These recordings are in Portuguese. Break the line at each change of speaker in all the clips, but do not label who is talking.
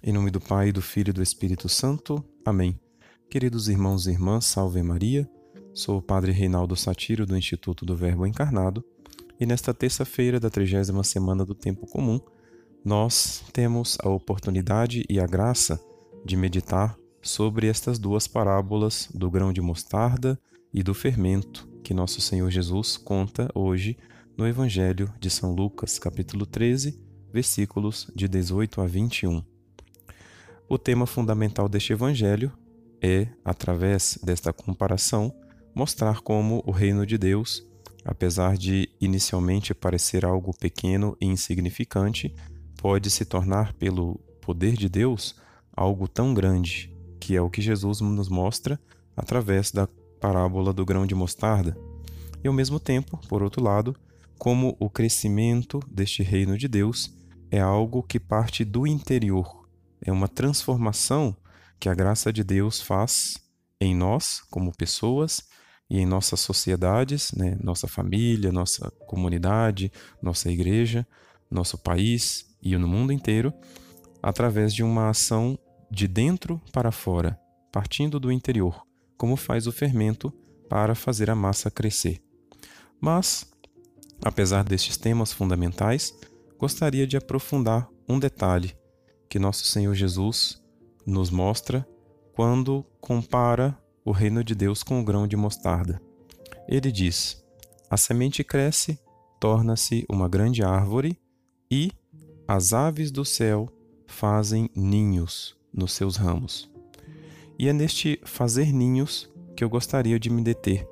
Em nome do Pai, do Filho e do Espírito Santo. Amém. Queridos irmãos e irmãs, salve Maria. Sou o Padre Reinaldo Satiro do Instituto do Verbo Encarnado e nesta terça-feira da trigésima semana do Tempo Comum, nós temos a oportunidade e a graça de meditar sobre estas duas parábolas do grão de mostarda e do fermento que nosso Senhor Jesus conta hoje no Evangelho de São Lucas, capítulo 13, versículos de 18 a 21. O tema fundamental deste evangelho é, através desta comparação, mostrar como o reino de Deus, apesar de inicialmente parecer algo pequeno e insignificante, pode se tornar, pelo poder de Deus, algo tão grande, que é o que Jesus nos mostra através da parábola do grão de mostarda. E ao mesmo tempo, por outro lado, como o crescimento deste reino de Deus é algo que parte do interior, é uma transformação que a graça de Deus faz em nós, como pessoas, e em nossas sociedades, né? nossa família, nossa comunidade, nossa igreja, nosso país e no mundo inteiro, através de uma ação de dentro para fora, partindo do interior, como faz o fermento para fazer a massa crescer. Mas, apesar destes temas fundamentais, gostaria de aprofundar um detalhe que nosso Senhor Jesus nos mostra quando compara o reino de Deus com o grão de mostarda. Ele diz: A semente cresce, torna-se uma grande árvore e as aves do céu fazem ninhos nos seus ramos. E é neste fazer ninhos que eu gostaria de me deter,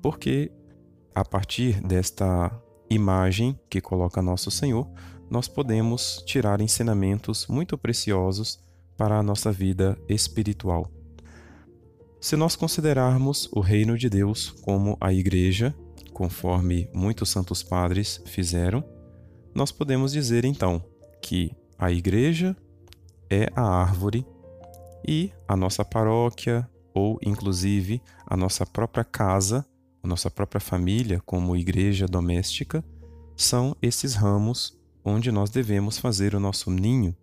porque a partir desta imagem que coloca nosso Senhor, nós podemos tirar ensinamentos muito preciosos para a nossa vida espiritual. Se nós considerarmos o reino de Deus como a igreja, conforme muitos santos padres fizeram, nós podemos dizer então que a igreja é a árvore e a nossa paróquia, ou inclusive a nossa própria casa, a nossa própria família, como igreja doméstica, são esses ramos onde nós devemos fazer o nosso ninho,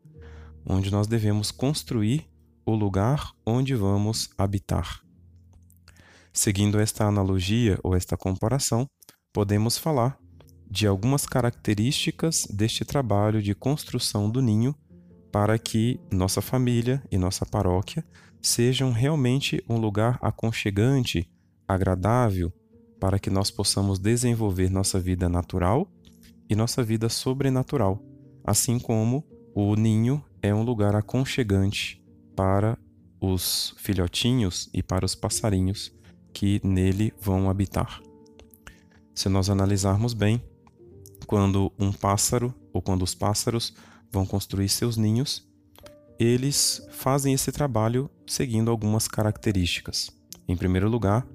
onde nós devemos construir o lugar onde vamos habitar. Seguindo esta analogia ou esta comparação, podemos falar de algumas características deste trabalho de construção do ninho para que nossa família e nossa paróquia sejam realmente um lugar aconchegante, agradável, para que nós possamos desenvolver nossa vida natural e nossa vida sobrenatural, assim como o ninho é um lugar aconchegante para os filhotinhos e para os passarinhos que nele vão habitar. Se nós analisarmos bem, quando um pássaro ou quando os pássaros vão construir seus ninhos, eles fazem esse trabalho seguindo algumas características. Em primeiro lugar,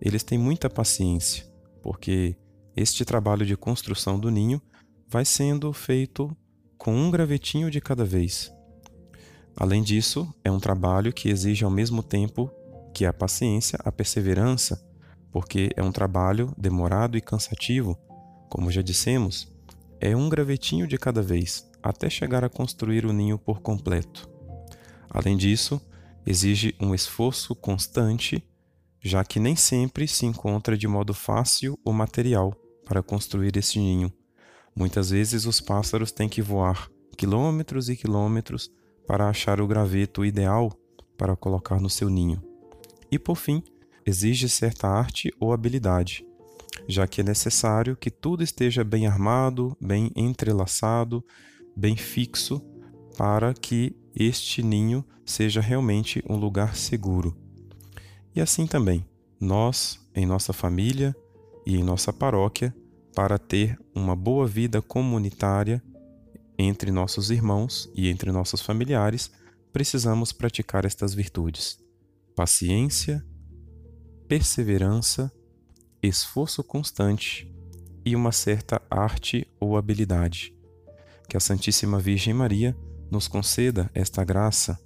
eles têm muita paciência, porque este trabalho de construção do ninho vai sendo feito com um gravetinho de cada vez. Além disso, é um trabalho que exige ao mesmo tempo que a paciência, a perseverança, porque é um trabalho demorado e cansativo, como já dissemos, é um gravetinho de cada vez, até chegar a construir o ninho por completo. Além disso, exige um esforço constante, já que nem sempre se encontra de modo fácil o material para construir esse ninho. Muitas vezes os pássaros têm que voar quilômetros e quilômetros para achar o graveto ideal para colocar no seu ninho. E por fim, exige certa arte ou habilidade, já que é necessário que tudo esteja bem armado, bem entrelaçado, bem fixo, para que este ninho seja realmente um lugar seguro. E assim também, nós, em nossa família, e em nossa paróquia para ter uma boa vida comunitária entre nossos irmãos e entre nossos familiares, precisamos praticar estas virtudes: paciência, perseverança, esforço constante e uma certa arte ou habilidade. Que a Santíssima Virgem Maria nos conceda esta graça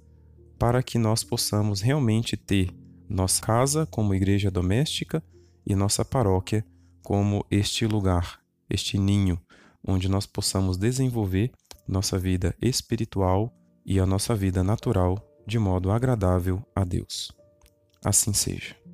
para que nós possamos realmente ter nossa casa como igreja doméstica e nossa paróquia como este lugar, este ninho, onde nós possamos desenvolver nossa vida espiritual e a nossa vida natural de modo agradável a Deus. Assim seja.